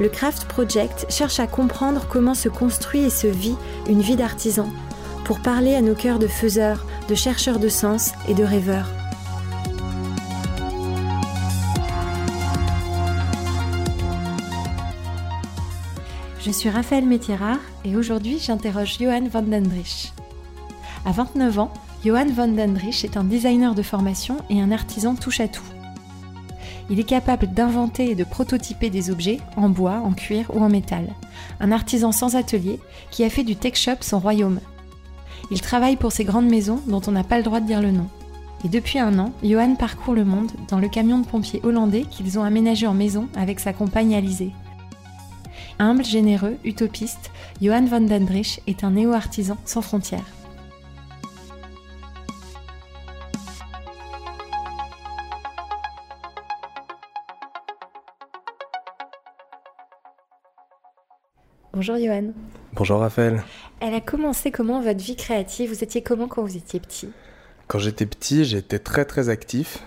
le Craft Project cherche à comprendre comment se construit et se vit une vie d'artisan, pour parler à nos cœurs de faiseurs, de chercheurs de sens et de rêveurs. Je suis Raphaël Métierard et aujourd'hui j'interroge Johan van den Drich. À 29 ans, Johan van den Drich est un designer de formation et un artisan touche à tout. Il est capable d'inventer et de prototyper des objets en bois, en cuir ou en métal. Un artisan sans atelier qui a fait du tech shop son royaume. Il travaille pour ces grandes maisons dont on n'a pas le droit de dire le nom. Et depuis un an, Johan parcourt le monde dans le camion de pompiers hollandais qu'ils ont aménagé en maison avec sa compagne Alizé. Humble, généreux, utopiste, Johan van Drich est un néo-artisan sans frontières. Bonjour Johan. Bonjour Raphaël. Elle a commencé comment votre vie créative? Vous étiez comment quand vous étiez petit? Quand j'étais petit, j'étais très très actif.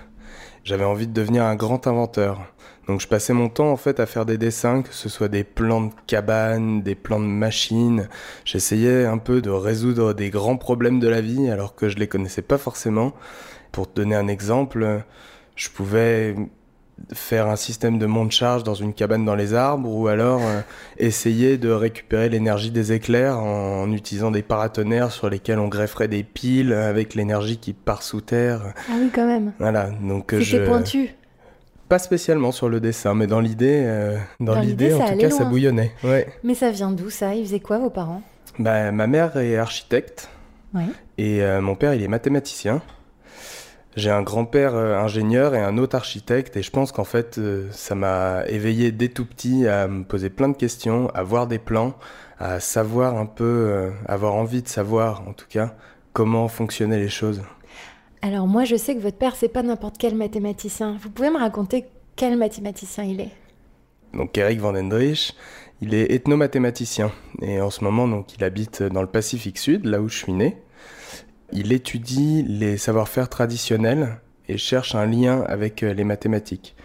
J'avais envie de devenir un grand inventeur. Donc je passais mon temps en fait à faire des dessins, que ce soit des plans de cabanes, des plans de machines. J'essayais un peu de résoudre des grands problèmes de la vie alors que je les connaissais pas forcément. Pour te donner un exemple, je pouvais faire un système de monte-charge dans une cabane dans les arbres ou alors euh, essayer de récupérer l'énergie des éclairs en, utilisant des paratonnerres sur lesquels on grefferait des piles avec l'énergie qui part sous terre. Ah oui, quand même. Voilà, donc euh, je... pointu. Pas spécialement sur le dessin, mais dans l'idée, euh, dans, l'idée, en tout cas, ça bouillonnait. Ouais. Mais ça vient d'où ça? Ils faisaient quoi vos parents? Bah, ma mère est architecte et mon père il est mathématicien. J'ai un grand-père euh, ingénieur et un autre architecte et je pense qu'en fait euh, ça m'a éveillé dès tout petit à me poser plein de questions, à voir des plans, à savoir un peu, euh, avoir envie de savoir en tout cas comment fonctionnaient les choses. Alors moi je sais que votre père c'est pas n'importe quel mathématicien. Vous pouvez me raconter quel mathématicien il est? Donc Eric van Dendrich, il est ethnomathématicien et en ce moment donc il habite dans le Pacifique Sud, là où je suis né. Il étudie les savoir-faire traditionnels et cherche un lien avec euh, les mathématiques.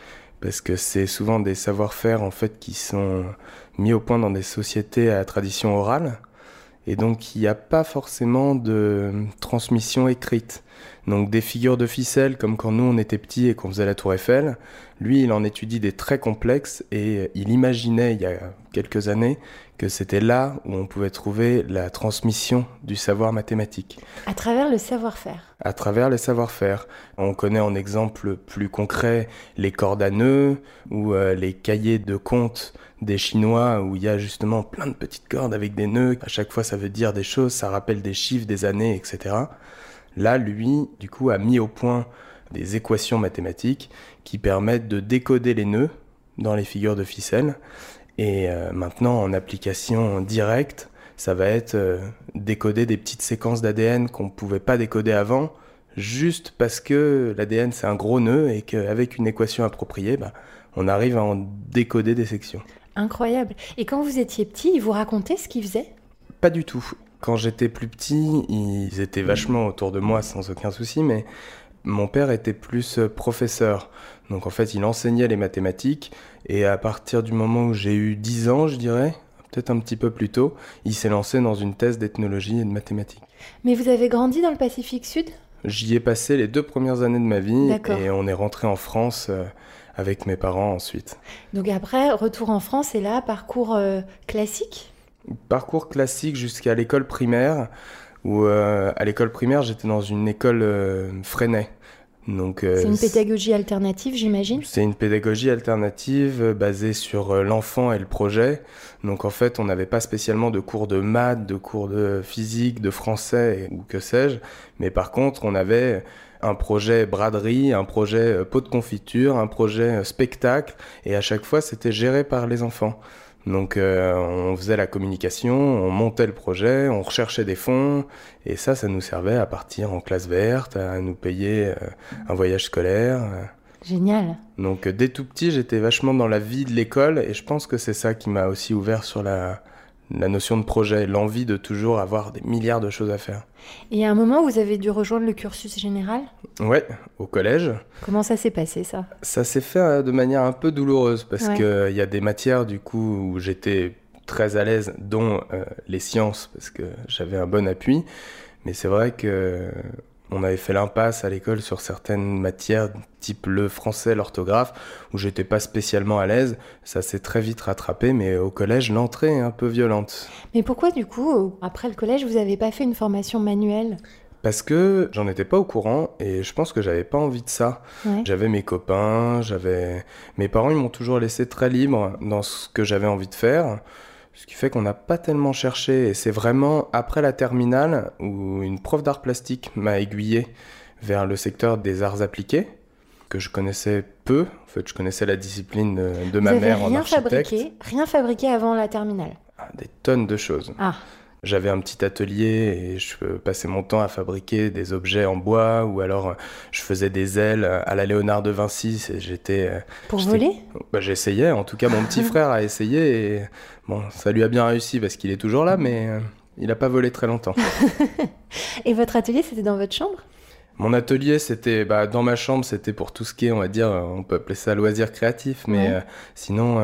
Parce que c'est souvent des savoir-faire en fait qui sont mis au point dans des sociétés à tradition orale. Et donc il n'y a pas forcément de transmission écrite. Donc des figures de ficelle comme quand nous on était petits et qu'on faisait la tour Eiffel, lui il en étudie des très complexes et il imaginait il y a quelques années que c'était là où on pouvait trouver la transmission du savoir mathématique. À travers le savoir-faire À travers le savoir-faire. On connaît en exemple plus concret les cordes à nœuds ou euh, les cahiers de comptes des Chinois où il y a justement plein de petites cordes avec des nœuds. À chaque fois ça veut dire des choses, ça rappelle des chiffres, des années, etc. Là, lui, du coup, a mis au point des équations mathématiques qui permettent de décoder les nœuds dans les figures de ficelle. Et euh, maintenant, en application directe, ça va être euh, décoder des petites séquences d'ADN qu'on ne pouvait pas décoder avant, juste parce que l'ADN c'est un gros nœud et qu'avec une équation appropriée, bah, on arrive à en décoder des sections. Incroyable. Et quand vous étiez petit, ils vous racontaient ce qu'ils faisaient? Pas du tout. Quand j'étais plus petit, ils étaient vachement autour de moi sans aucun souci, mais mon père était plus euh, professeur. Donc en fait, il enseignait les mathématiques et à partir du moment où j'ai eu 10 ans, je dirais, peut-être un petit peu plus tôt, il s'est lancé dans une thèse d'ethnologie et de mathématiques. Mais vous avez grandi dans le Pacifique Sud? J'y ai passé les deux premières années de ma vie et on est rentré en France euh, avec mes parents ensuite. Donc après, retour en France et là, parcours euh, classique? Parcours classique jusqu'à l'école primaire, où euh, à l'école primaire j'étais dans une école euh, Freinet. Donc, euh, c'est une pédagogie alternative, j'imagine C'est une pédagogie alternative basée sur l'enfant et le projet. Donc en fait, on n'avait pas spécialement de cours de maths, de cours de physique, de français ou que sais-je. Mais par contre, on avait un projet braderie, un projet pot de confiture, un projet spectacle. Et à chaque fois, c'était géré par les enfants. Donc euh, on faisait la communication, on montait le projet, on recherchait des fonds, et ça, ça nous servait à partir en classe verte, à nous payer euh, un voyage scolaire. Génial. Donc dès tout petit, j'étais vachement dans la vie de l'école, et je pense que c'est ça qui m'a aussi ouvert sur la, la notion de projet, l'envie de toujours avoir des milliards de choses à faire. Et à un moment, vous avez dû rejoindre le cursus général? Ouais, au collège. Comment ça s'est passé ça? Ça s'est fait euh, de manière un peu douloureuse parce qu'il y a des matières du coup où j'étais très à l'aise, dont euh, les sciences parce que j'avais un bon appui. Mais c'est vrai que on avait fait l'impasse à l'école sur certaines matières, type le français, l'orthographe, où j'étais pas spécialement à l'aise. Ça s'est très vite rattrapé, mais au collège, l'entrée est un peu violente. Mais pourquoi, du coup, après le collège, vous n'avez pas fait une formation manuelle? Parce que j'en étais pas au courant et je pense que j'avais pas envie de ça. J'avais mes copains, j'avais mes parents, ils m'ont toujours laissé très libre dans ce que j'avais envie de faire. Ce qui fait qu'on n'a pas tellement cherché. Et c'est vraiment après la terminale où une prof d'art plastique m'a aiguillé vers le secteur des arts appliqués, que je connaissais peu. En fait, je connaissais la discipline de, ma mère en architecte. Fabriqué, rien fabriqué avant la terminale ah, Des tonnes de choses. Ah. J'avais un petit atelier et je passais mon temps à fabriquer des objets en bois ou alors euh, je faisais des ailes à la Léonard de Vinci. J'étais euh, pour voler? Bah, J'essayais. En tout cas, mon petit frère a essayé et bon, ça lui a bien réussi parce qu'il est toujours là, mais euh, il n'a pas volé très longtemps. et votre atelier, c'était dans votre chambre? Mon atelier, c'était bah, dans ma chambre, c'était pour tout ce qui est, on va dire, on peut appeler ça loisir créatif, mais sinon,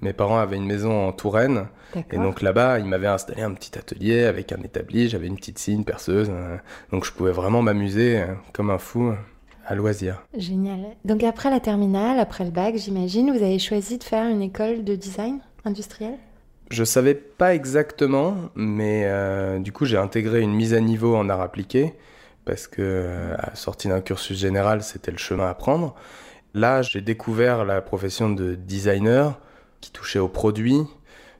mes parents avaient une maison en Touraine. Et donc là-bas, ils m'avaient installé un petit atelier avec un établi, j'avais une petite scie, une perceuse. Euh, donc je pouvais vraiment m'amuser euh, comme un fou euh, à loisir. Génial. Donc après la terminale, après le bac, j'imagine, vous avez choisi de faire une école de design industriel? Je savais pas exactement, mais du coup j'ai intégré une mise à niveau en art appliqué parce que à sortie d'un cursus général, c'était le chemin à prendre. Là, j'ai découvert la profession de designer qui touchait aux produits.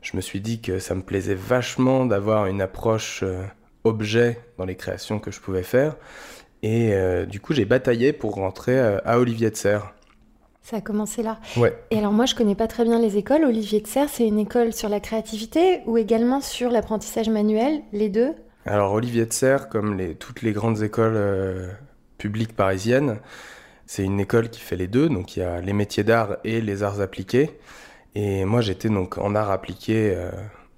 Je me suis dit que ça me plaisait vachement d'avoir une approche euh, objet dans les créations que je pouvais faire. Et euh, du coup, j'ai bataillé pour rentrer euh, à Olivier de Serres. Ça a commencé là. Ouais. Et alors moi, je connais pas très bien les écoles. Olivier de Serres, c'est une école sur la créativité ou également sur l'apprentissage manuel, les deux? Alors Olivier de Serres, comme les, toutes les grandes écoles publiques parisiennes, c'est une école qui fait les deux. Donc il y a les métiers d'art et les arts appliqués. Et moi, j'étais donc en art appliqué, euh,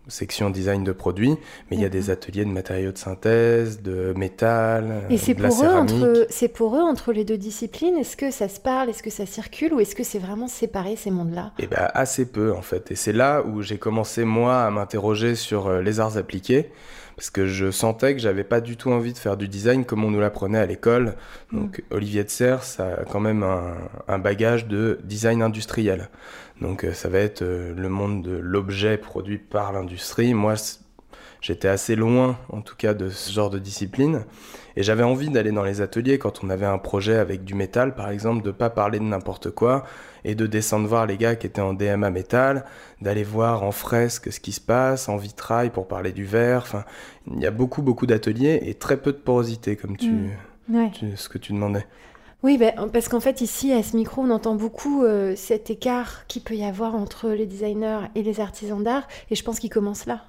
section design de produits, mais il y a des ateliers de matériaux de synthèse, de métal, Et c'est pour, eux entre, c'est pour eux entre les deux disciplines Est-ce que ça se parle Est-ce que ça circule Ou est-ce que c'est vraiment séparé ces mondes-là? Eh bien, assez peu en fait. Et c'est là où j'ai commencé moi à m'interroger sur euh, les arts appliqués parce que je sentais que j'avais pas du tout envie de faire du design comme on nous l'apprenait à l'école. Donc mm. Olivier de Serres, a quand même un, bagage de design industriel. Donc euh, ça va être euh, le monde de l'objet produit par l'industrie. Moi, j'étais assez loin, en tout cas, de ce genre de discipline. Et j'avais envie d'aller dans les ateliers quand on avait un projet avec du métal, par exemple, de pas parler de n'importe quoi et de descendre voir les gars qui étaient en DMA métal, d'aller voir en fresque ce qui se passe, en vitrail pour parler du verre. Enfin, il y a beaucoup, beaucoup d'ateliers et très peu de porosité, comme tu, mm. ce que tu demandais. Oui, ben, parce qu'en fait, ici, à ce micro, on entend beaucoup euh, cet écart qu'il peut y avoir entre les designers et les artisans d'art, et je pense qu'il commence là.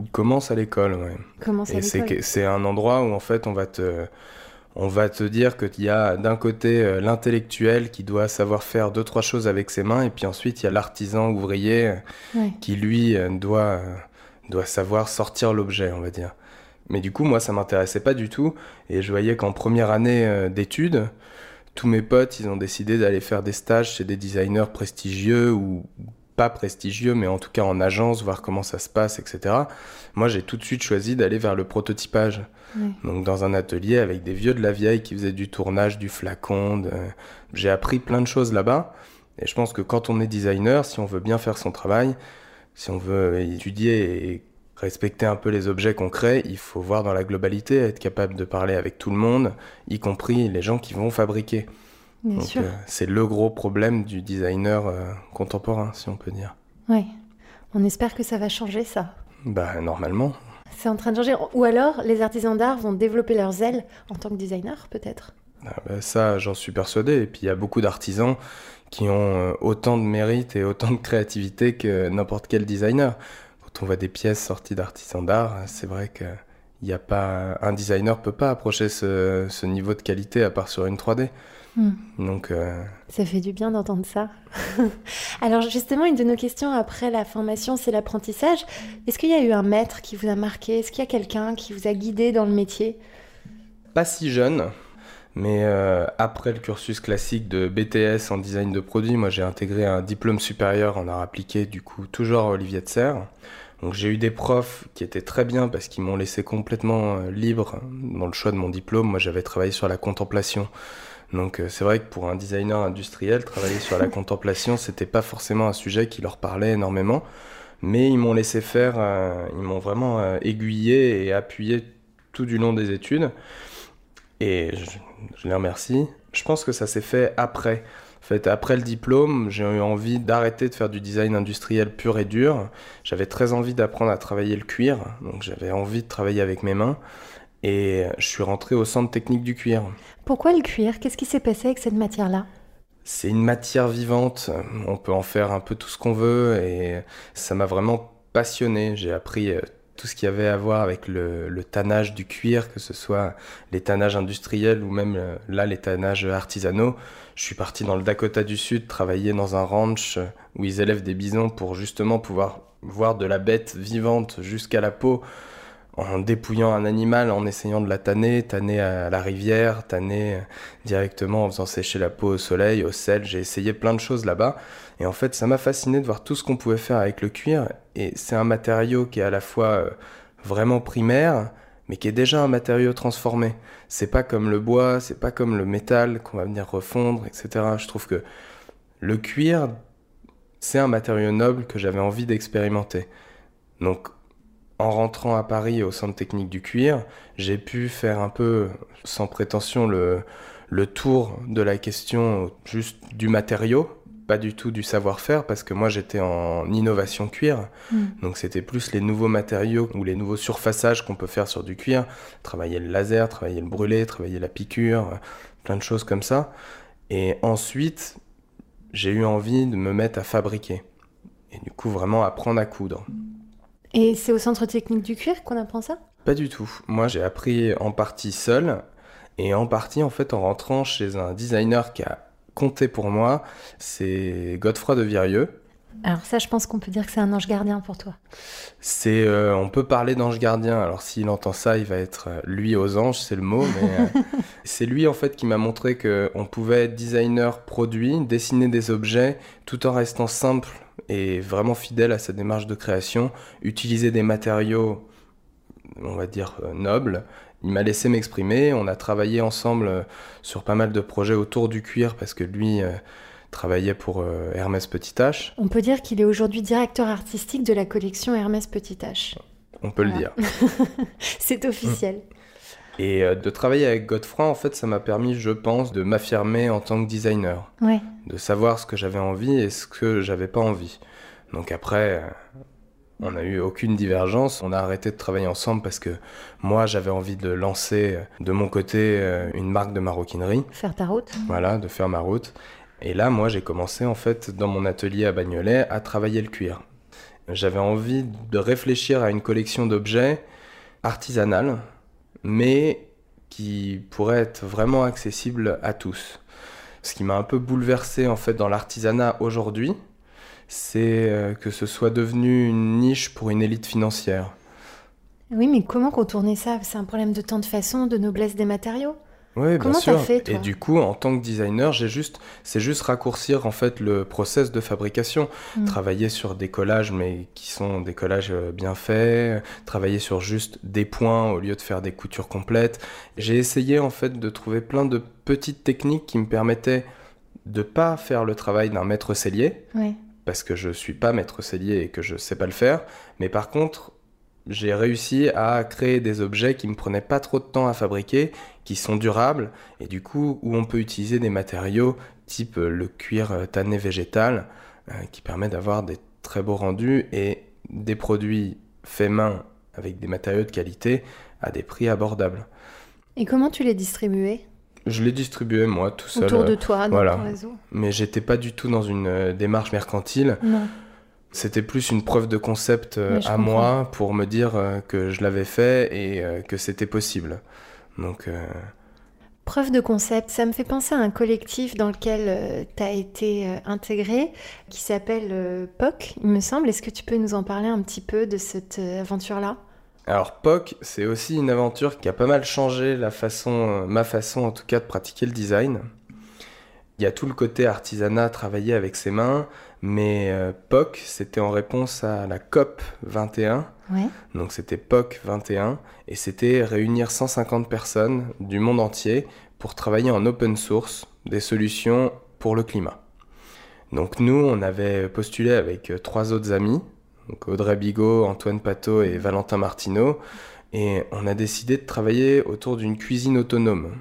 Il commence à l'école, oui. Commence à l'école. C'est un endroit où, en fait, on va te on va te dire qu'il y a d'un côté euh, l'intellectuel qui doit savoir faire deux, trois choses avec ses mains, et puis ensuite il y a l'artisan ouvrier euh, qui, lui, euh, doit, doit savoir sortir l'objet, on va dire. Mais du coup, moi, ça m'intéressait pas du tout, et je voyais qu'en première année d'études, tous mes potes, ils ont décidé d'aller faire des stages chez des designers prestigieux ou pas prestigieux, mais en tout cas en agence, voir comment ça se passe, etc. Moi, j'ai tout de suite choisi d'aller vers le prototypage. Donc, dans un atelier avec des vieux de la vieille qui faisaient du tournage, du flacon. J'ai appris plein de choses là-bas. Et je pense que quand on est designer, si on veut bien faire son travail, si on veut étudier et respecter un peu les objets qu'on crée, il faut voir dans la globalité, être capable de parler avec tout le monde, y compris les gens qui vont fabriquer. Euh, c'est le gros problème du designer euh, contemporain, si on peut dire. Oui. On espère que ça va changer ça. Bah normalement. C'est en train de changer. Ou alors les artisans d'art vont développer leurs ailes en tant que designer, peut-être. Ah bah, ça, j'en suis persuadé. Et puis il y a beaucoup d'artisans qui ont autant de mérite et autant de créativité que n'importe quel designer. Quand on voit des pièces sorties d'artisans d'art, c'est vrai que y a pas un designer peut pas approcher ce, ce, niveau de qualité à part sur une 3D. Hmm. Donc euh, ça fait du bien d'entendre ça. Alors justement, une de nos questions après la formation, c'est l'apprentissage. Est-ce qu'il y a eu un maître qui vous a marqué? Est-ce qu'il y a quelqu'un qui vous a guidé dans le métier? Pas si jeune. Mais euh, après le cursus classique de BTS en design de produits, moi j'ai intégré un diplôme supérieur en art appliqué, du coup toujours à Olivier de Serre. Donc j'ai eu des profs qui étaient très bien parce qu'ils m'ont laissé complètement euh, libre dans le choix de mon diplôme. Moi j'avais travaillé sur la contemplation. Donc euh, c'est vrai que pour un designer industriel, travailler sur la contemplation, c'était pas forcément un sujet qui leur parlait énormément. Mais ils m'ont laissé faire, euh, ils m'ont vraiment aiguillé et appuyé tout du long des études. Et je, je les remercie. Je pense que ça s'est fait après fait, après le diplôme, j'ai eu envie d'arrêter de faire du design industriel pur et dur. J'avais très envie d'apprendre à travailler le cuir, donc j'avais envie de travailler avec mes mains. Et je suis rentré au centre technique du cuir. Pourquoi le cuir? Qu'est-ce qui s'est passé avec cette matière-là? C'est une matière vivante. On peut en faire un peu tout ce qu'on veut et ça m'a vraiment passionné. J'ai appris euh, tout ce qu'il y avait à voir avec le, le, tannage du cuir, que ce soit les tannages industriels ou même euh, là les tannages artisanaux. Je suis parti dans le Dakota du Sud travailler dans un ranch où ils élèvent des bisons pour justement pouvoir voir de la bête vivante jusqu'à la peau en dépouillant un animal, en essayant de la tanner, tanner à la rivière, tanner directement en faisant sécher la peau au soleil, au sel. J'ai essayé plein de choses là-bas. Et en fait, ça m'a fasciné de voir tout ce qu'on pouvait faire avec le cuir. Et c'est un matériau qui est à la fois euh, vraiment primaire, mais qui est déjà un matériau transformé. C'est pas comme le bois, c'est pas comme le métal qu'on va venir refondre, etc. Je trouve que le cuir, c'est un matériau noble que j'avais envie d'expérimenter. Donc, en rentrant à Paris au centre technique du cuir, j'ai pu faire un peu, sans prétention, le, le tour de la question juste du matériau, pas du tout du savoir-faire parce que moi j'étais en innovation cuir. Hmm. Donc c'était plus les nouveaux matériaux ou les nouveaux surfaçages qu'on peut faire sur du cuir. Travailler le laser, travailler le brûlé, travailler la piqûre, plein de choses comme ça. Et ensuite, j'ai eu envie de me mettre à fabriquer. Et du coup, vraiment apprendre à coudre. Et c'est au centre technique du cuir qu'on apprend ça? Pas du tout. Moi, j'ai appris en partie seul et en partie en fait en rentrant chez un designer qui a compter pour moi, c'est Godefroy de Virieux. Alors ça, je pense qu'on peut dire que c'est un ange gardien pour toi. C'est, euh, on peut parler d'ange gardien. Alors s'il entend ça, il va être euh, lui aux anges, c'est le mot. Mais euh, c'est lui en fait qui m'a montré que on pouvait être designer produit, dessiner des objets, tout en restant simple et vraiment fidèle à sa démarche de création, utiliser des matériaux, on va dire nobles, il m'a laissé m'exprimer. On a travaillé ensemble euh, sur pas mal de projets autour du cuir parce que lui euh, travaillait pour euh, Hermès Petit H. On peut dire qu'il est aujourd'hui directeur artistique de la collection Hermès Petit H. On peut le dire. C'est officiel. Et de travailler avec Godefroy, en fait, ça m'a permis, je pense, de m'affirmer en tant que designer. Ouais. De savoir ce que j'avais envie et ce que j'avais pas envie. Donc après, on n'a eu aucune divergence. On a arrêté de travailler ensemble parce que moi, j'avais envie de lancer de mon côté euh, une marque de maroquinerie. Faire ta route. Voilà, de faire ma route. Et là, moi, j'ai commencé en fait dans mon atelier à Bagnolet à travailler le cuir. J'avais envie de réfléchir à une collection d'objets artisanales, mais qui pourrait être vraiment accessible à tous. Ce qui m'a un peu bouleversé en fait dans l'artisanat aujourd'hui, c'est euh, que ce soit devenu une niche pour une élite financière. Oui, mais comment contourner ça? C'est un problème de temps de façon, de noblesse des matériaux? Oui, Comment bien sûr. Fait, toi? et du coup, en tant que designer, j'ai juste, c'est juste raccourcir en fait le process de fabrication, mm. travailler sur des collages, mais qui sont des collages euh, bien faits, travailler sur juste des points au lieu de faire des coutures complètes. J'ai essayé en fait de trouver plein de petites techniques qui me permettaient de pas faire le travail d'un maître cellier, oui parce que je suis pas maître cellier et que je sais pas le faire. Mais par contre, j'ai réussi à créer des objets qui me prenaient pas trop de temps à fabriquer, qui sont durables et du coup où on peut utiliser des matériaux type le cuir tanné végétal euh, qui permet d'avoir des très beaux rendus et des produits faits main avec des matériaux de qualité à des prix abordables. Et comment tu les distribuais? Je les distribuais moi tout seul. Autour de toi, dans voilà. ton réseau. Mais j'étais pas du tout dans une euh, démarche mercantile. Non. C'était plus une preuve de concept euh, à comprends. moi pour me dire euh, que je l'avais fait et euh, que c'était possible. Donc, euh, Preuve de concept, ça me fait penser à un collectif dans lequel tu as été euh, intégré, qui s'appelle euh, POC, il me semble. Est-ce que tu peux nous en parler un petit peu de cette euh, aventure-là? Alors POC, c'est aussi une aventure qui a pas mal changé la façon, euh, ma façon en tout cas de pratiquer le design. Il y a tout le côté artisanat, travailler avec ses mains, mais euh, POC, c'était en réponse à la COP 21. Ouais. Donc c'était POC 21 et c'était réunir 150 personnes du monde entier pour travailler en open source des solutions pour le climat. Donc nous, on avait postulé avec euh, trois autres amis, donc Audrey Bigot, Antoine Pateau et Valentin Martineau, et on a décidé de travailler autour d'une cuisine autonome.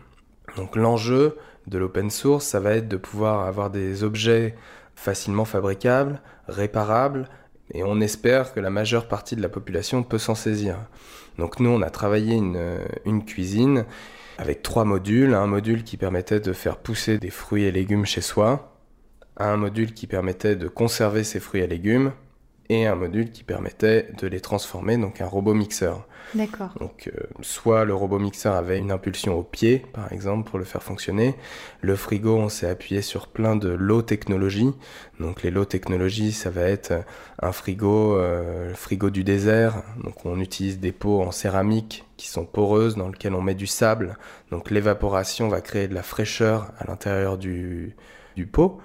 Donc l'enjeu de l'open source, ça va être de pouvoir avoir des objets facilement fabricables, réparables, et on espère que la majeure partie de la population peut s'en saisir. Donc nous, on a travaillé une, une cuisine avec trois modules. Un module qui permettait de faire pousser des fruits et légumes chez soi, un module qui permettait de conserver ces fruits et légumes, et un module qui permettait de les transformer, donc un robot mixeur. D'accord. Donc, euh, soit le robot mixeur avait une impulsion au pied, par exemple, pour le faire fonctionner. Le frigo, on s'est appuyé sur plein de low technologies. Donc, les low technologies, ça va être un frigo, euh, le frigo du désert. Donc, on utilise des pots en céramique qui sont poreuses, dans lesquelles on met du sable. Donc, l'évaporation va créer de la fraîcheur à l'intérieur du, du pot.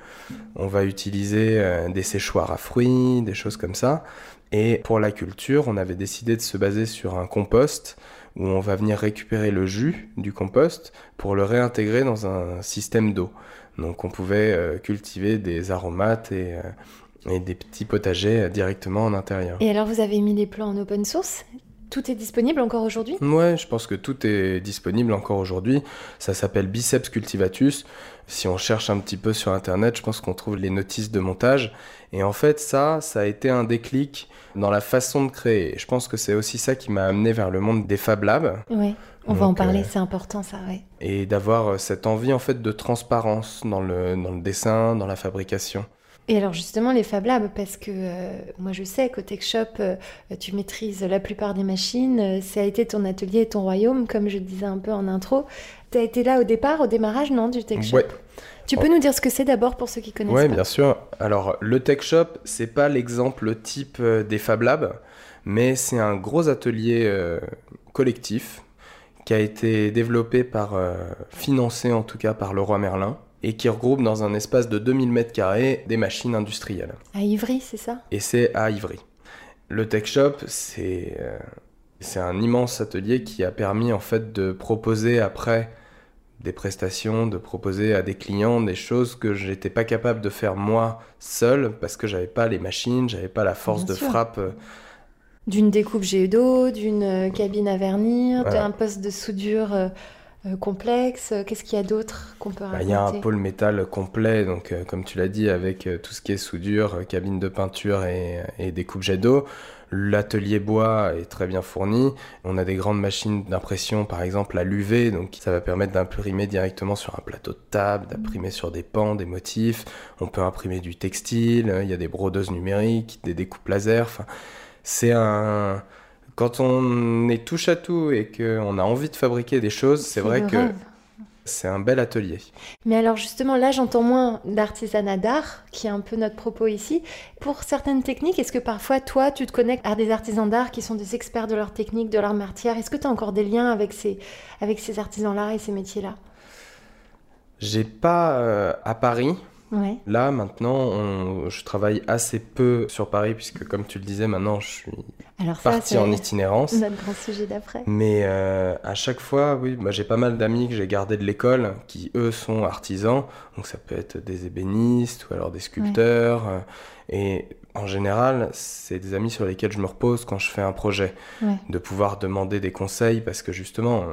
On va utiliser euh, des séchoirs à fruits, des choses comme ça. Et pour la culture, on avait décidé de se baser sur un compost où on va venir récupérer le jus du compost pour le réintégrer dans un système d'eau. Donc on pouvait euh, cultiver des aromates et, euh, des petits potagers directement en intérieur. Et alors, vous avez mis les plans en open source? Tout est disponible encore aujourd'hui? Ouais, je pense que tout est disponible encore aujourd'hui. Ça s'appelle Biceps cultivatus. Si on cherche un petit peu sur internet, je pense qu'on trouve les notices de montage. Et en fait, ça, ça a été un déclic dans la façon de créer. Je pense que c'est aussi ça qui m'a amené vers le monde des Fab Labs Oui, on va en parler, euh, c'est important ça, ouais. et d'avoir euh, cette envie en fait de transparence dans le, dans le dessin, dans la fabrication. Et alors justement les Fab Labs, parce que euh, moi je sais qu'au Tech Shop, euh, tu maîtrises la plupart des machines, euh, ça a été ton atelier et ton royaume, comme je disais un peu en intro. Tu as été là au départ, au démarrage, non, du Tech Shop Ouais. Tu peux nous dire ce que c'est d'abord pour ceux qui connaissent pas bien sûr. Alors, le Tech Shop, c'est pas l'exemple type des Fab Labs, mais c'est un gros atelier euh, collectif qui a été développé par, financé en tout cas par Leroy Merlin, et qui regroupe dans un espace de 2000 m2 des machines industrielles. À Ivry, c'est ça? Et c'est à Ivry. Le Tech Shop, c'est euh, c'est un immense atelier qui a permis en fait de proposer après des prestations, de proposer à des clients des choses que je n'étais pas capable de faire moi seul parce que j'avais pas les machines, j'avais pas la force Bien de sûr. frappe. euh, D'une découpe d'eau, d'une euh, cabine à vernir, Voilà. d'un poste de soudure euh, complexe. Qu'est-ce qu'il y a d'autre qu'on peut Bah, raconter Il y a un pôle métal complet, donc euh, comme tu l'as dit, avec euh, tout ce qui est soudure, euh, cabine de peinture et, et découpe jet d'eau. L'atelier bois est très bien fourni. On a des grandes machines d'impression, par exemple à l'UV, donc ça va permettre d'imprimer directement sur un plateau de table, d'imprimer sur des pans, des motifs. On peut imprimer du textile, il y a des brodeuses numériques, des découpes laser. C'est un... Quand on est touche à tout et qu'on a envie de fabriquer des choses, c'est vrai que rêve. c'est un bel atelier. Mais alors justement, là, j'entends moins d'artisanat d'art, qui est un peu notre propos ici. Pour certaines techniques, est-ce que parfois, toi, tu te connectes à des artisans d'art qui sont des experts de leur technique, de leur matière? Est-ce que tu as encore des liens avec ces, avec ces artisans-là et ces métiers-là? J'ai pas euh, à Paris. Ouais. Là, maintenant, on- je travaille assez peu sur Paris, puisque comme tu le disais, maintenant, je suis Alors ça, parti en itinérance. notre grand sujet d'après. Mais euh, à chaque fois, oui, moi j'ai pas mal d'amis que j'ai gardés de l'école qui, eux, sont artisans. Donc ça peut être des ébénistes ou alors des sculpteurs. euh, Et en général, c'est des amis sur lesquels je me repose quand je fais un projet. Ouais. De pouvoir demander des conseils parce que justement,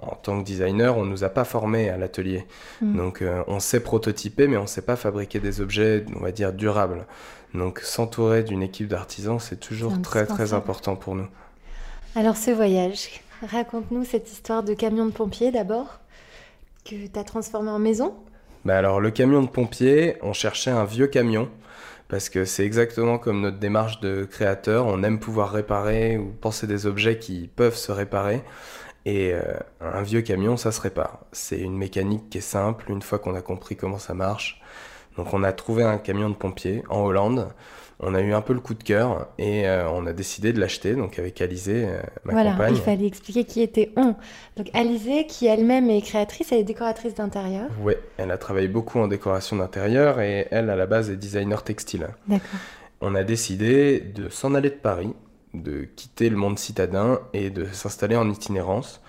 en tant que designer, on nous a pas formés à l'atelier. Mm. Donc euh, on sait prototyper, mais on sait pas fabriquer des objets, on va dire, durables. Donc s'entourer d'une équipe d'artisans, c'est toujours très très important pour nous. Alors ce voyage, raconte-nous cette histoire de camion de pompier d'abord. que tu as transformé en maison bah alors le camion de pompier, on cherchait un vieux camion parce que c'est exactement comme notre démarche de créateur, on aime pouvoir réparer ou penser des objets qui peuvent se réparer. Et euh, un vieux camion, ça se répare. C'est une mécanique qui est simple, une fois qu'on a compris comment ça marche. Donc on a trouvé un camion de pompier en Hollande on a eu un peu le coup de cœur et euh, on a décidé de l'acheter, donc avec Alizé, euh, ma voilà, compagne. il fallait expliquer qui était on. Donc Alizé, qui elle-même est créatrice, elle est décoratrice d'intérieur. Oui, elle a travaillé beaucoup en décoration d'intérieur et elle, à la base, est designer textile. D'accord. On a décidé de s'en aller de Paris, de quitter le monde citadin et de s'installer en itinérance.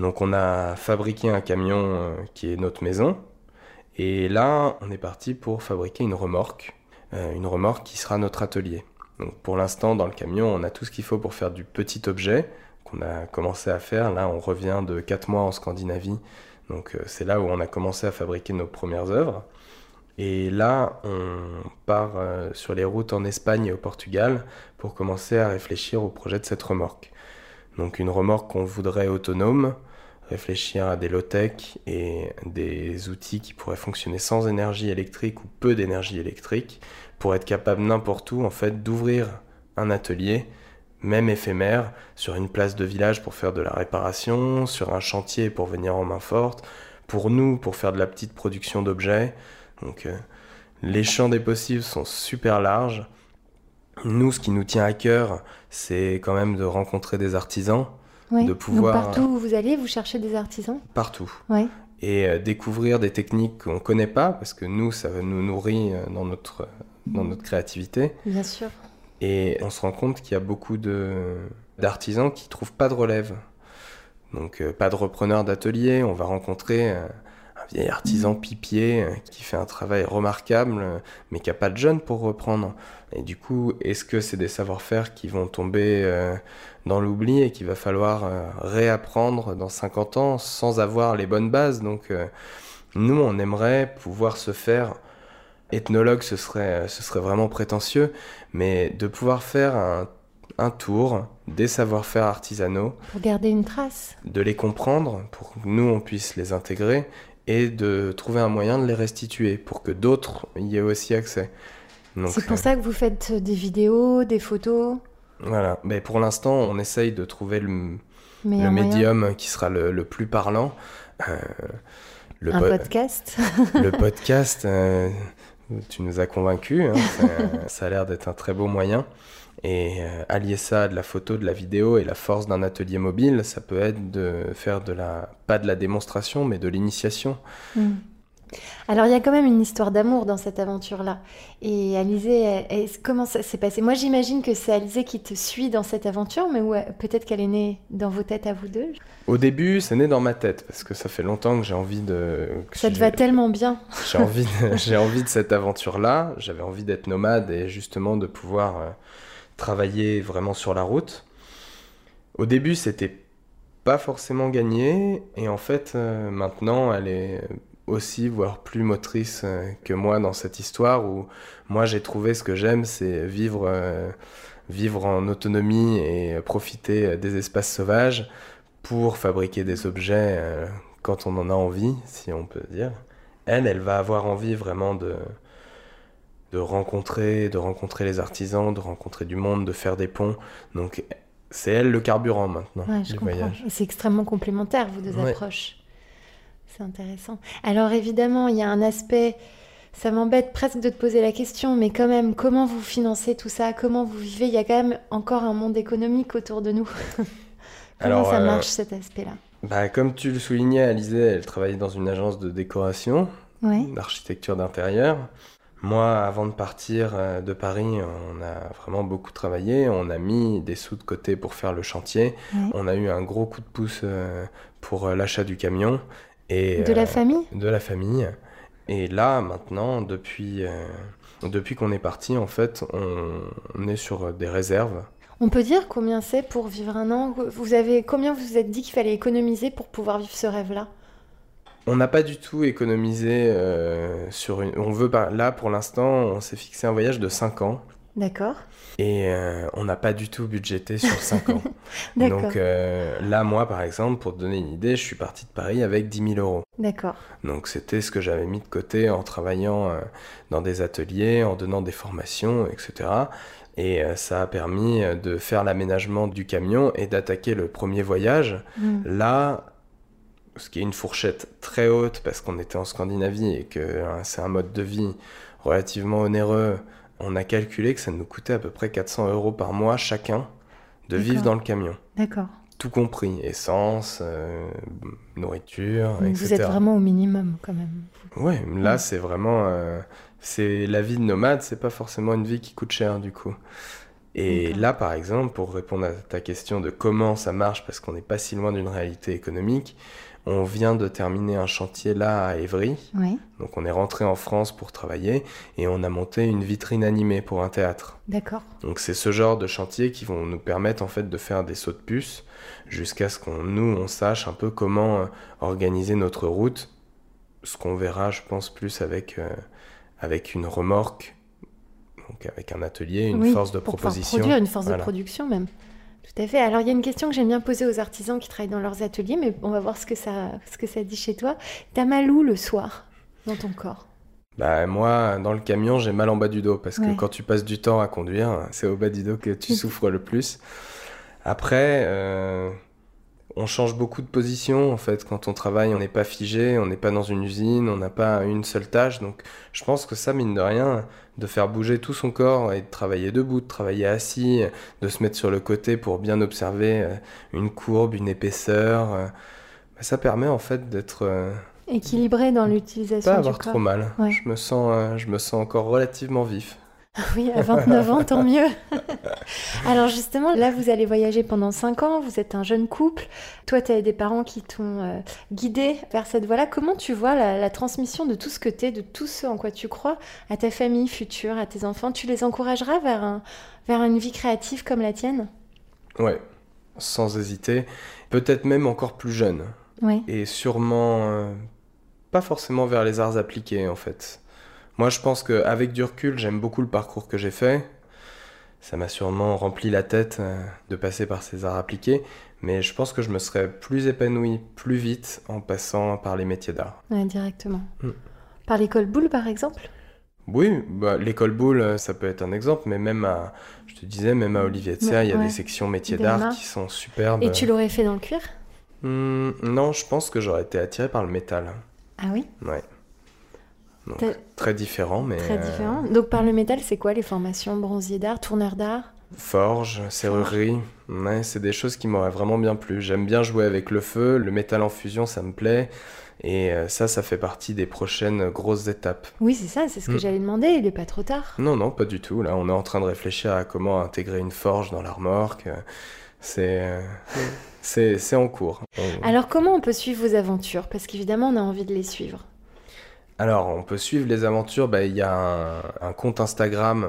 Donc on a fabriqué un camion euh, qui est notre maison. Et là, on est parti pour fabriquer une remorque euh, une remorque qui sera notre atelier. Donc pour l'instant, dans le camion, on a tout ce qu'il faut pour faire du petit objet qu'on a commencé à faire. Là, on revient de 4 mois en Scandinavie. Donc euh, c'est là où on a commencé à fabriquer nos premières œuvres. Et là, on part euh, sur les routes en Espagne et au Portugal pour commencer à réfléchir au projet de cette remorque. Donc une remorque qu'on voudrait autonome, réfléchir à des low-tech et des outils qui pourraient fonctionner sans énergie électrique ou peu d'énergie électrique pour être capable n'importe où en fait d'ouvrir un atelier même éphémère sur une place de village pour faire de la réparation, sur un chantier pour venir en main forte, pour nous pour faire de la petite production d'objets. Donc euh, les champs des possibles sont super larges. Nous, ce qui nous tient à cœur, c'est quand même de rencontrer des artisans, de pouvoir... Donc partout où vous allez, vous cherchez des artisans Partout. Ouais. Et euh, découvrir des techniques qu'on ne connaît pas, parce que nous, ça nous nourrit euh, dans notre, dans notre créativité. Bien sûr. Et on se rend compte qu'il y a beaucoup d'artisans qui ne trouvent pas de relève. Donc euh, pas de repreneur d'atelier, on va rencontrer vieil artisan pipier euh, qui fait un travail remarquable, euh, mais qui n'a pas de jeunes pour reprendre. Et du coup, est-ce que c'est des savoir-faire qui vont tomber euh, dans l'oubli et qu'il va falloir réapprendre dans 50 ans sans avoir les bonnes bases? Donc, nous, on aimerait pouvoir se faire ethnologue, ce serait, ce serait vraiment prétentieux, mais de pouvoir faire un, un tour des savoir-faire artisanaux. Pour garder une trace. De les comprendre, pour que nous, on puisse les intégrer et de trouver un moyen de les restituer pour que d'autres y aient aussi accès. C'est pour ça que vous faites des vidéos, des photos Voilà, mais pour l'instant, on essaye de trouver le, le médium qui sera le, plus parlant. Euh, le un podcast Le podcast, euh, tu nous as convaincus, hein, ça a l'air d'être un très beau moyen. Et euh, allier ça à de la photo, de la vidéo et la force d'un atelier mobile, ça peut être de faire de la, pas de la démonstration, mais de l'initiation. Hmm. Alors il y a quand même une histoire d'amour dans cette aventure-là. Et Alizé, comment ça s'est passé? Moi j'imagine que c'est Alizé qui te suit dans cette aventure, mais peut-être qu'elle est née dans vos têtes à vous deux. Au début, c'est né dans ma tête, parce que ça fait longtemps que j'ai envie de... Ça te va tellement bien. J'ai envie, de... envie de cette aventure-là, j'avais envie d'être nomade et justement de pouvoir... Euh, travailler vraiment sur la route. Au début, c'était pas forcément gagné, et en fait, euh, maintenant, elle est aussi, voire plus motrice euh, que moi dans cette histoire où moi j'ai trouvé ce que j'aime, c'est vivre, euh, vivre en autonomie et profiter des espaces sauvages pour fabriquer des objets quand on en a envie, si on peut dire. Elle, elle va avoir envie vraiment de, de rencontrer, de rencontrer les artisans, de rencontrer du monde, de faire des ponts. Donc c'est elle le carburant maintenant ouais, je C'est extrêmement complémentaire, vous deux approches. C'est intéressant. Alors évidemment, il y a un aspect, ça m'embête presque de te poser la question, mais quand même, comment vous financez tout ça? Comment vous vivez? Il y a quand même encore un monde économique autour de nous. comment ça euh, marche cet aspect-là? bah, Comme tu le soulignais, Alizée, elle travaillait dans une agence de décoration, d'architecture d'intérieur. Moi, avant de partir euh, de Paris, on a vraiment beaucoup travaillé. On a mis des sous de côté pour faire le chantier. On a eu un gros coup de pouce euh, pour l'achat du camion. Et, de la famille De la famille. Et là, maintenant, depuis, depuis qu'on est parti, en fait, on, est sur des réserves. On peut dire combien c'est pour vivre un an? Vous avez combien vous vous êtes dit qu'il fallait économiser pour pouvoir vivre ce rêve-là? On n'a pas du tout économisé euh, sur une. On veut pas. Là, pour l'instant, on s'est fixé un voyage de 5 ans. D'accord. Et euh, on n'a pas du tout budgété sur 5 ans. Donc euh, là, moi, par exemple, pour te donner une idée, je suis parti de Paris avec 10 000 euros. D'accord. Donc c'était ce que j'avais mis de côté en travaillant euh, dans des ateliers, en donnant des formations, etc. Et ça a permis de faire l'aménagement du camion et d'attaquer le premier voyage. Mm. Là, ce qui est une fourchette très haute parce qu'on était en Scandinavie et que hein, c'est un mode de vie relativement onéreux on a calculé que ça nous coûtait à peu près 400 euros par mois chacun de vivre dans le camion. D'accord. Tout compris, essence, euh, nourriture, etc. Vous êtes vraiment au minimum quand même. Ouais, là c'est vraiment, euh, c'est la vie de nomade, c'est pas forcément une vie qui coûte cher du coup. Et là, par exemple, pour répondre à ta question de comment ça marche, parce qu'on n'est pas si loin d'une réalité économique, on vient de terminer un chantier là à Évry. Donc on est rentré en France pour travailler et on a monté une vitrine animée pour un théâtre. D'accord. Donc c'est ce genre de chantier qui vont nous permettre en fait de faire des sauts de puce jusqu'à ce qu'on nous on sache un peu comment euh, organiser notre route. Ce qu'on verra, je pense, plus avec, euh, avec une remorque, donc avec un atelier, une force de pour proposition. Produire une force de production même. Tout à fait. Alors, il y a une question que j'aime bien poser aux artisans qui travaillent dans leurs ateliers, mais on va voir ce que ça, ce que ça dit chez toi. T'as mal où le soir dans ton corps? Bah, moi, dans le camion, j'ai mal en bas du dos parce que quand tu passes du temps à conduire, c'est au bas du dos que tu souffres le plus. Après, euh, on change beaucoup de position en fait. Quand on travaille on n'est pas figé on n'est pas dans une usine on n'a pas une seule tâche. Donc je pense que ça mine de rien de faire bouger tout son corps et de travailler debout de travailler assis de se mettre sur le côté pour bien observer euh, une courbe une épaisseur euh, bah, ça permet en fait d'être euh, équilibré dans l'utilisation pas avoir trop mal. Je me sens je me sens encore relativement vif Oui, à 29 ans, tant mieux. Alors justement, là, vous allez voyager pendant 5 ans, vous êtes un jeune couple, toi, tu as des parents qui t'ont euh, guidé vers cette voie-là. Comment tu vois la, transmission de tout ce que tu es, de tout ce en quoi tu crois, à ta famille future, à tes enfants? Tu les encourageras vers, un, vers une vie créative comme la tienne? Ouais, sans hésiter. Peut-être même encore plus jeune. Oui. Et sûrement euh, pas forcément vers les arts appliqués, en fait. Moi, je pense qu'avec du recul, j'aime beaucoup le parcours que j'ai fait. Ça m'a sûrement rempli la tête euh, de passer par ces arts appliqués, mais je pense que je me serais plus épanoui plus vite en passant par les métiers d'art. Ouais, directement. Hmm. Par l'école boule, par exemple? Oui, bah, l'école boule, euh, ça peut être un exemple, mais même à, je te disais, même à Olivier de Serre, il y a des sections métiers d'art qui sont superbes. Et tu l'aurais fait dans le cuir? Hmm, Non, je pense que j'aurais été attiré par le métal. Ah oui? Ouais très différent, mais. Très différent. Donc, par le métal, c'est quoi les formations? Bronzier d'art, tourneur d'art? Forge, serrurerie, ouais, c'est des choses qui m'auraient vraiment bien plu. J'aime bien jouer avec le feu, le métal en fusion, ça me plaît. Et euh, ça, ça fait partie des prochaines grosses étapes. Oui, c'est ça, c'est ce que mm. j'allais demander. Il n'est pas trop tard. Non, non, pas du tout. Là, on est en train de réfléchir à comment intégrer une forge dans la remorque. C'est. Euh, c'est en cours. Alors, comment on peut suivre vos aventures? Parce qu'évidemment, on a envie de les suivre. Alors, on peut suivre les aventures. Bah, il y a un, compte Instagram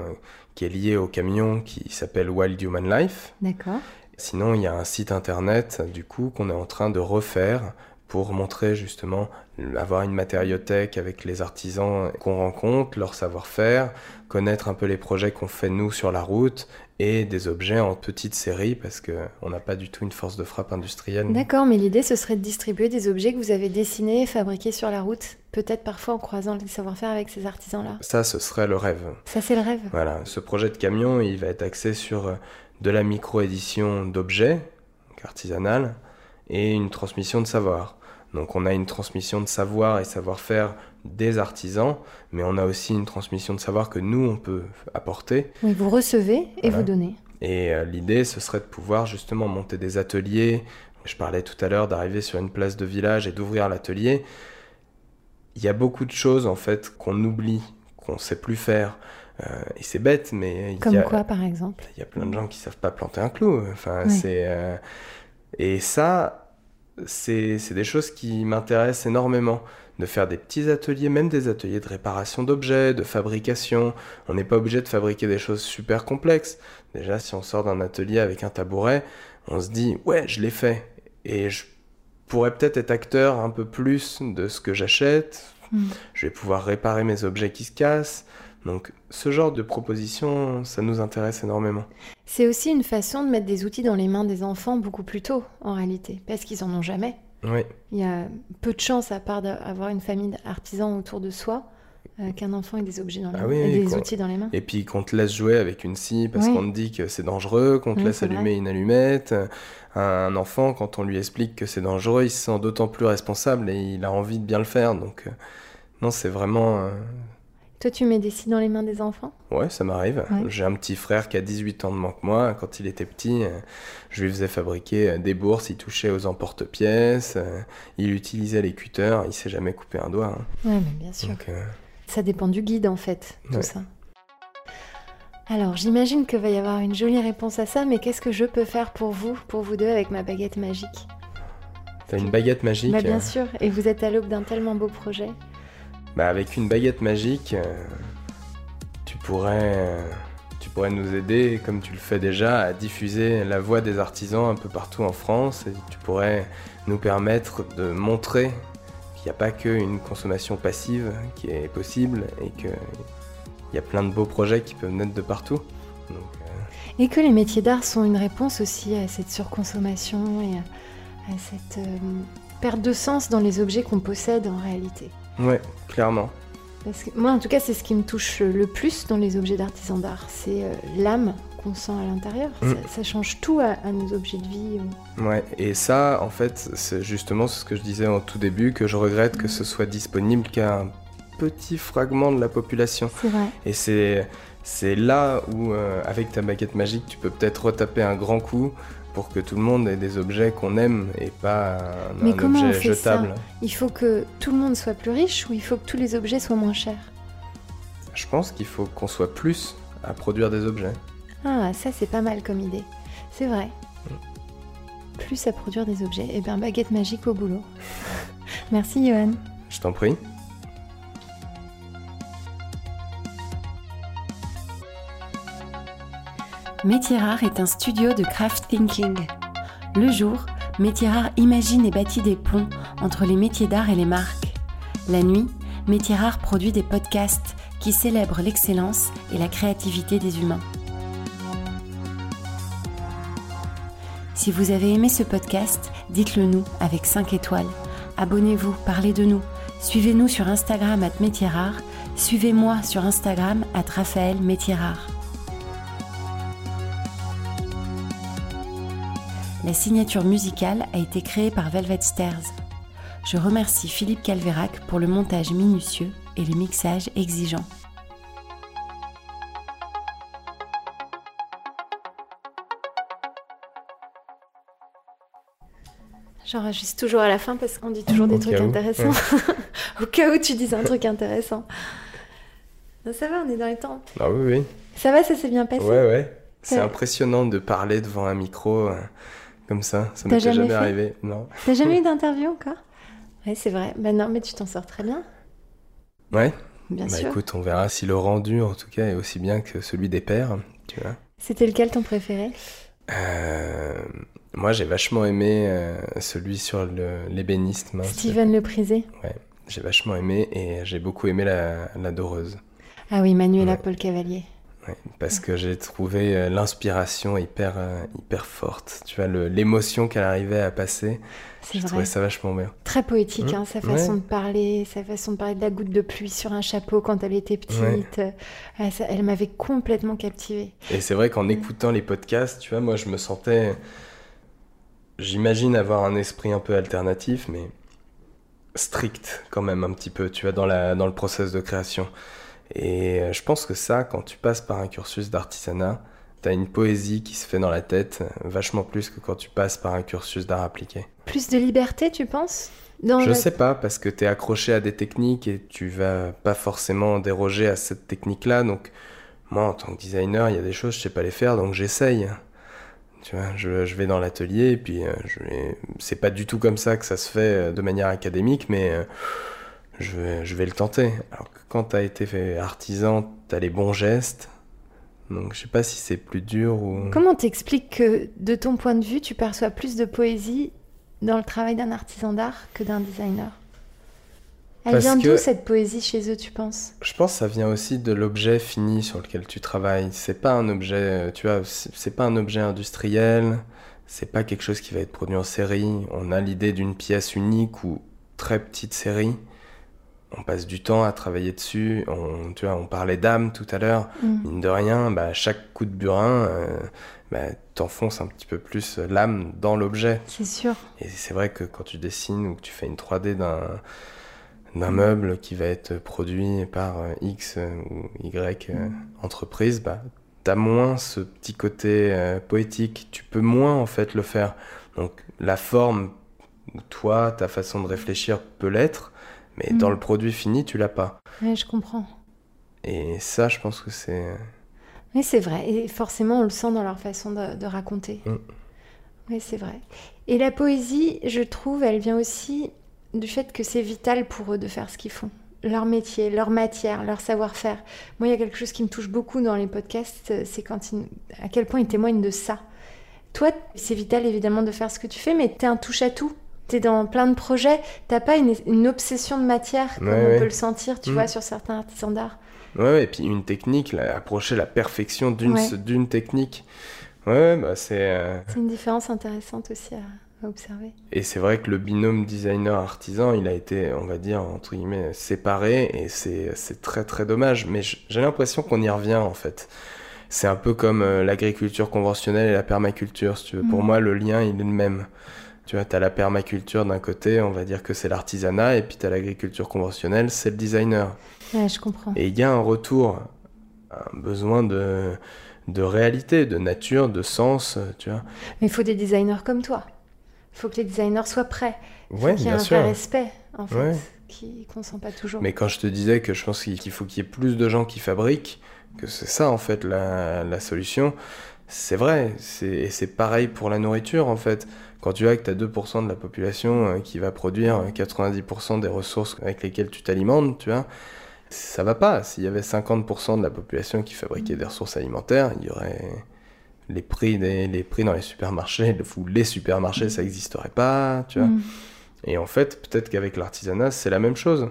qui est lié au camion qui s'appelle Wild Human Life. D'accord. Sinon, il y a un site internet, du coup, qu'on est en train de refaire pour montrer justement, avoir une matériothèque avec les artisans qu'on rencontre, leur savoir-faire, connaître un peu les projets qu'on fait nous sur la route et des objets en petite série parce qu'on n'a pas du tout une force de frappe industrielle. D'accord, mais l'idée ce serait de distribuer des objets que vous avez dessinés et fabriqués sur la route, peut-être parfois en croisant les savoir-faire avec ces artisans-là. Ça, ce serait le rêve. Ça, c'est le rêve. Voilà, ce projet de camion, il va être axé sur euh, de la micro-édition d'objets, artisanales, et une transmission de savoir. Donc on a une transmission de savoir et savoir-faire des artisans, mais on a aussi une transmission de savoir que nous, on peut apporter. Oui, vous recevez et vous donnez. Et euh, l'idée, ce serait de pouvoir justement monter des ateliers. Je parlais tout à l'heure d'arriver sur une place de village et d'ouvrir l'atelier. Il y a beaucoup de choses en fait qu'on oublie, qu'on ne sait plus faire. Euh, et c'est bête, mais... Comme y a, quoi, par exemple Il y a plein de gens qui savent pas planter un clou. Enfin, c'est... Euh, et ça, c'est des choses qui m'intéressent énormément de faire des petits ateliers, même des ateliers de réparation d'objets, de fabrication. On n'est pas obligé de fabriquer des choses super complexes. Déjà, si on sort d'un atelier avec un tabouret, on se dit ouais, je l'ai fait. Et je pourrais peut-être être acteur un peu plus de ce que j'achète. Hmm. Je vais pouvoir réparer mes objets qui se cassent. Donc ce genre de proposition, ça nous intéresse énormément. C'est aussi une façon de mettre des outils dans les mains des enfants beaucoup plus tôt, en réalité, parce qu'ils en ont jamais. Oui. Il y a peu de chances, à part d'avoir une famille d'artisans autour de soi, euh, qu'un enfant ait des objets dans les Ah mains, oui, oui, des outils dans les mains. Et puis qu'on te laisse jouer avec une scie parce Oui. qu'on te dit que c'est dangereux, qu'on te Oui, laisse vrai. allumer une allumette. Un enfant, quand on lui explique que c'est dangereux, il se sent d'autant plus responsable et il a envie de bien le faire. Donc, euh, non, c'est vraiment. euh, Toi, tu mets des scies dans les mains des enfants? Ouais, ça m'arrive. Ouais. J'ai un petit frère qui a 18 ans de moins que moi. Quand il était petit, je lui faisais fabriquer des bourses, il touchait aux emporte-pièces, il utilisait les cutters, il s'est jamais coupé un doigt. hein. Oui, mais bien sûr. Donc, euh, Ça dépend du guide, en fait, tout Ouais. ça. Alors, j'imagine que va y avoir une jolie réponse à ça, mais qu'est-ce que je peux faire pour vous, pour vous deux, avec ma baguette magique? T'as une baguette magique. Bah, bien euh, sûr, et vous êtes à l'aube d'un tellement beau projet. Bah, avec une baguette magique, euh, tu pourrais, euh, tu pourrais nous aider, comme tu le fais déjà, à diffuser la voix des artisans un peu partout en France. Et tu pourrais nous permettre de montrer qu'il n'y a pas qu'une consommation passive qui est possible et qu'il y a plein de beaux projets qui peuvent naître de partout. Donc, euh, Et que les métiers d'art sont une réponse aussi à cette surconsommation et à, à cette euh, perte de sens dans les objets qu'on possède en réalité. ouais, clairement. Parce que moi, en tout cas, c'est ce qui me touche le plus dans les objets d'artisans d'art. C'est euh, l'âme qu'on sent à l'intérieur. Mm. Ça, ça change tout à, à nos objets de vie. Ouais, et ça, en fait, c'est justement ce que je disais en tout début, que je regrette que ce soit disponible qu'à un petit fragment de la population. C'est vrai. Et c'est c'est là où, euh, avec ta baguette magique, tu peux peut-être retaper un grand coup pour que tout le monde ait des objets qu'on aime et pas un, Mais un comment on objet fait ça. Il faut que tout le monde soit plus riche ou il faut que tous les objets soient moins chers? Je pense qu'il faut qu'on soit plus à produire des objets. Ah, ça, c'est pas mal comme idée. C'est vrai. Plus à produire des objets. Et bien, baguette magique au boulot. Merci, Johan. Je t'en prie. Métier Rare est un studio de craft thinking. Le jour, Métier Rare imagine et bâtit des ponts entre les métiers d'art et les marques. La nuit, Métier Rare produit des podcasts qui célèbrent l'excellence et la créativité des humains. Si vous avez aimé ce podcast, dites-le nous avec 5 étoiles. Abonnez-vous, parlez de nous. Suivez-nous sur Instagram at Métier Rare. Suivez-moi sur Instagram at Raphaël Métier Rare. La signature musicale a été créée par Velvet Stairs. Je remercie Philippe Calvérac pour le montage minutieux et le mixage exigeant. J'enregistre toujours à la fin parce qu'on dit toujours des Au trucs intéressants. Au cas où tu dises un truc intéressant. Non, ça va, on est dans les temps. Ah oui, oui. Ça va, ça s'est bien passé? Ouais, ouais. C'est Ouais. impressionnant de parler devant un micro euh, comme ça. Ça m'était jamais jamais arrivé. Non. T'as jamais eu d'interview encore? Ouais, c'est vrai. Ben non, mais tu t'en sors très bien. Ouais. Bien bah sûr. écoute, on verra si le rendu, en tout cas, est aussi bien que celui des pères. Tu vois. C'était lequel ton préféré? Euh, moi, j'ai vachement aimé euh, celui sur l'ébéniste. Steven Le Prisé. J'ai vachement aimé et j'ai beaucoup aimé la, la doreuse. Ah oui, Manuela Ouais. Paul Cavalier. Ouais, parce que j'ai trouvé euh, l'inspiration hyper, euh, hyper forte. Tu vois, l'émotion qu'elle arrivait à passer, C'est j'ai trouvé ça vachement bien. Très poétique, Mmh. hein, sa façon Ouais. de parler, sa façon de parler de la goutte de pluie sur un chapeau quand elle était petite. Elle m'avait complètement captivée. Et c'est vrai qu'en écoutant les podcasts, tu vois, moi je me sentais. J'imagine avoir un esprit un peu alternatif, mais strict quand même un petit peu, tu vois, dans, la, dans le process de création. Et euh, je pense que ça, quand tu passes par un cursus d'artisanat, t'as une poésie qui se fait dans la tête, euh, vachement plus que quand tu passes par un cursus d'art appliqué. Plus de liberté, tu penses? Dans Je la- sais pas, parce que t'es accroché à des techniques et tu vas pas forcément déroger à cette technique-là. Donc, moi, en tant que designer, il y a des choses, je sais pas les faire, donc j'essaye. Je, vais dans l'atelier et puis euh, c'est pas du tout comme ça que ça se fait euh, de manière académique, mais euh, je, vais, je vais le tenter. Alors que quand t'as été fait artisan, t'as les bons gestes. Donc, je sais pas si c'est plus dur ou. Comment t'expliques que, de ton point de vue, tu perçois plus de poésie dans le travail d'un artisan d'art que d'un designer? Elle vient d'où cette poésie chez eux, tu penses? Je pense que ça vient aussi de l'objet fini sur lequel tu travailles. C'est pas un objet, euh, tu vois, c'est pas un objet industriel. C'est pas quelque chose qui va être produit en série. On a l'idée d'une pièce unique ou très petite série. On passe du temps à travailler dessus. On, tu vois, on parlait d'âme tout à l'heure. Mm. Mine de rien, bah, chaque coup de burin, euh, bah, t'enfonces un petit peu plus l'âme dans l'objet. C'est sûr. Et c'est vrai que quand tu dessines ou que tu fais une 3D d'un d'un meuble qui va être produit par euh, X euh, ou Y euh, entreprise, bah, tu as moins ce petit côté poétique. Tu peux moins en fait le faire. Donc la forme, toi, ta façon de réfléchir peut l'être, mais dans mm. le produit fini, tu l'as pas. Oui, je comprends. Et ça, je pense que c'est. Oui, c'est vrai. Et forcément, on le sent dans leur façon de, raconter. Mm. Oui, c'est vrai. Et la poésie, je trouve, elle vient aussi du fait que c'est vital pour eux de faire ce qu'ils font. Leur métier, leur matière, leur savoir-faire. Moi, il y a quelque chose qui me touche beaucoup dans les podcasts, c'est quand à quel point ils témoignent de ça. Toi, c'est vital évidemment de faire ce que tu fais, mais tu es un touche-à-tout. Tu es dans plein de projets. T'as pas une, obsession de matière, comme on peut le sentir, tu mm. vois, sur certains artisans d'art. Ouais, et puis une technique, approcher la perfection d'une technique. Ouais, bah c'est. Euh, c'est une différence intéressante aussi à observer. Et c'est vrai que le binôme designer-artisan, il a été, on va dire, entre guillemets, séparé, et c'est très très dommage. Mais j'ai l'impression qu'on y revient en fait. C'est un peu comme euh, l'agriculture conventionnelle et la permaculture, si tu veux. Pour mm. moi, le lien, il est le même. Tu vois, tu as la permaculture d'un côté, on va dire que c'est l'artisanat, et puis tu as l'agriculture conventionnelle, c'est le designer. Ouais, je comprends. Et il y a un retour, un besoin de, de réalité, de nature, de sens, tu vois. Mais il faut des designers comme toi. Il faut que les designers soient prêts. Ouais, qu'il y ait un vrai respect, en fait, qu'on ne sent pas toujours. Mais quand je te disais que je pense qu'il faut qu'il y ait plus de gens qui fabriquent, que c'est ça, en fait, la, la solution, c'est vrai. Et c'est pareil pour la nourriture, en fait. Quand tu vois que tu as 2% de la population euh, qui va produire 90% des ressources avec lesquelles tu t'alimentes, tu vois, ça va pas. S'il y avait 50% de la population qui fabriquait des ressources alimentaires, il y aurait les prix, des, les prix dans les supermarchés, les supermarchés, ça n'existerait pas, tu vois. Mm. Et en fait, peut-être qu'avec l'artisanat, c'est la même chose.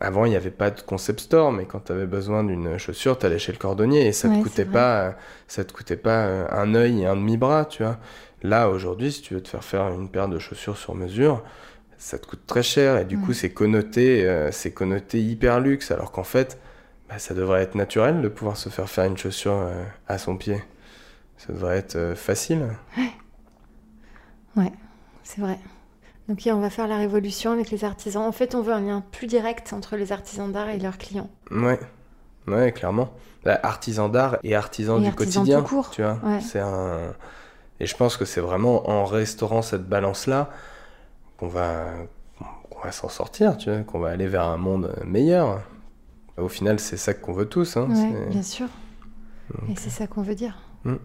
Avant, il n'y avait pas de concept store, mais quand tu avais besoin d'une chaussure, tu allais chez le cordonnier et ça ne te coûtait pas, ça te coûtait pas euh, un œil et un demi-bras, tu vois. Là, aujourd'hui, si tu veux te faire faire une paire de chaussures sur mesure, ça te coûte très cher et du coup, c'est connoté, euh, c'est connoté hyper luxe, alors qu'en fait, bah, ça devrait être naturel de pouvoir se faire faire une chaussure euh, à son pied. Ça devrait être euh, facile. Ouais, ouais c'est vrai. Donc on va faire la révolution avec les artisans. En fait, on veut un lien plus direct entre les artisans d'art et leurs clients. Ouais, ouais, clairement. Bah, artisan d'art et artisan du quotidien. court. Tu vois, c'est un. Et je pense que c'est vraiment en restaurant cette balance-là qu'on va, qu'on va s'en sortir, tu vois, qu'on va aller vers un monde meilleur. Au final, c'est ça qu'on veut tous. Hein, bien sûr. Et c'est ça qu'on veut dire. Hmm.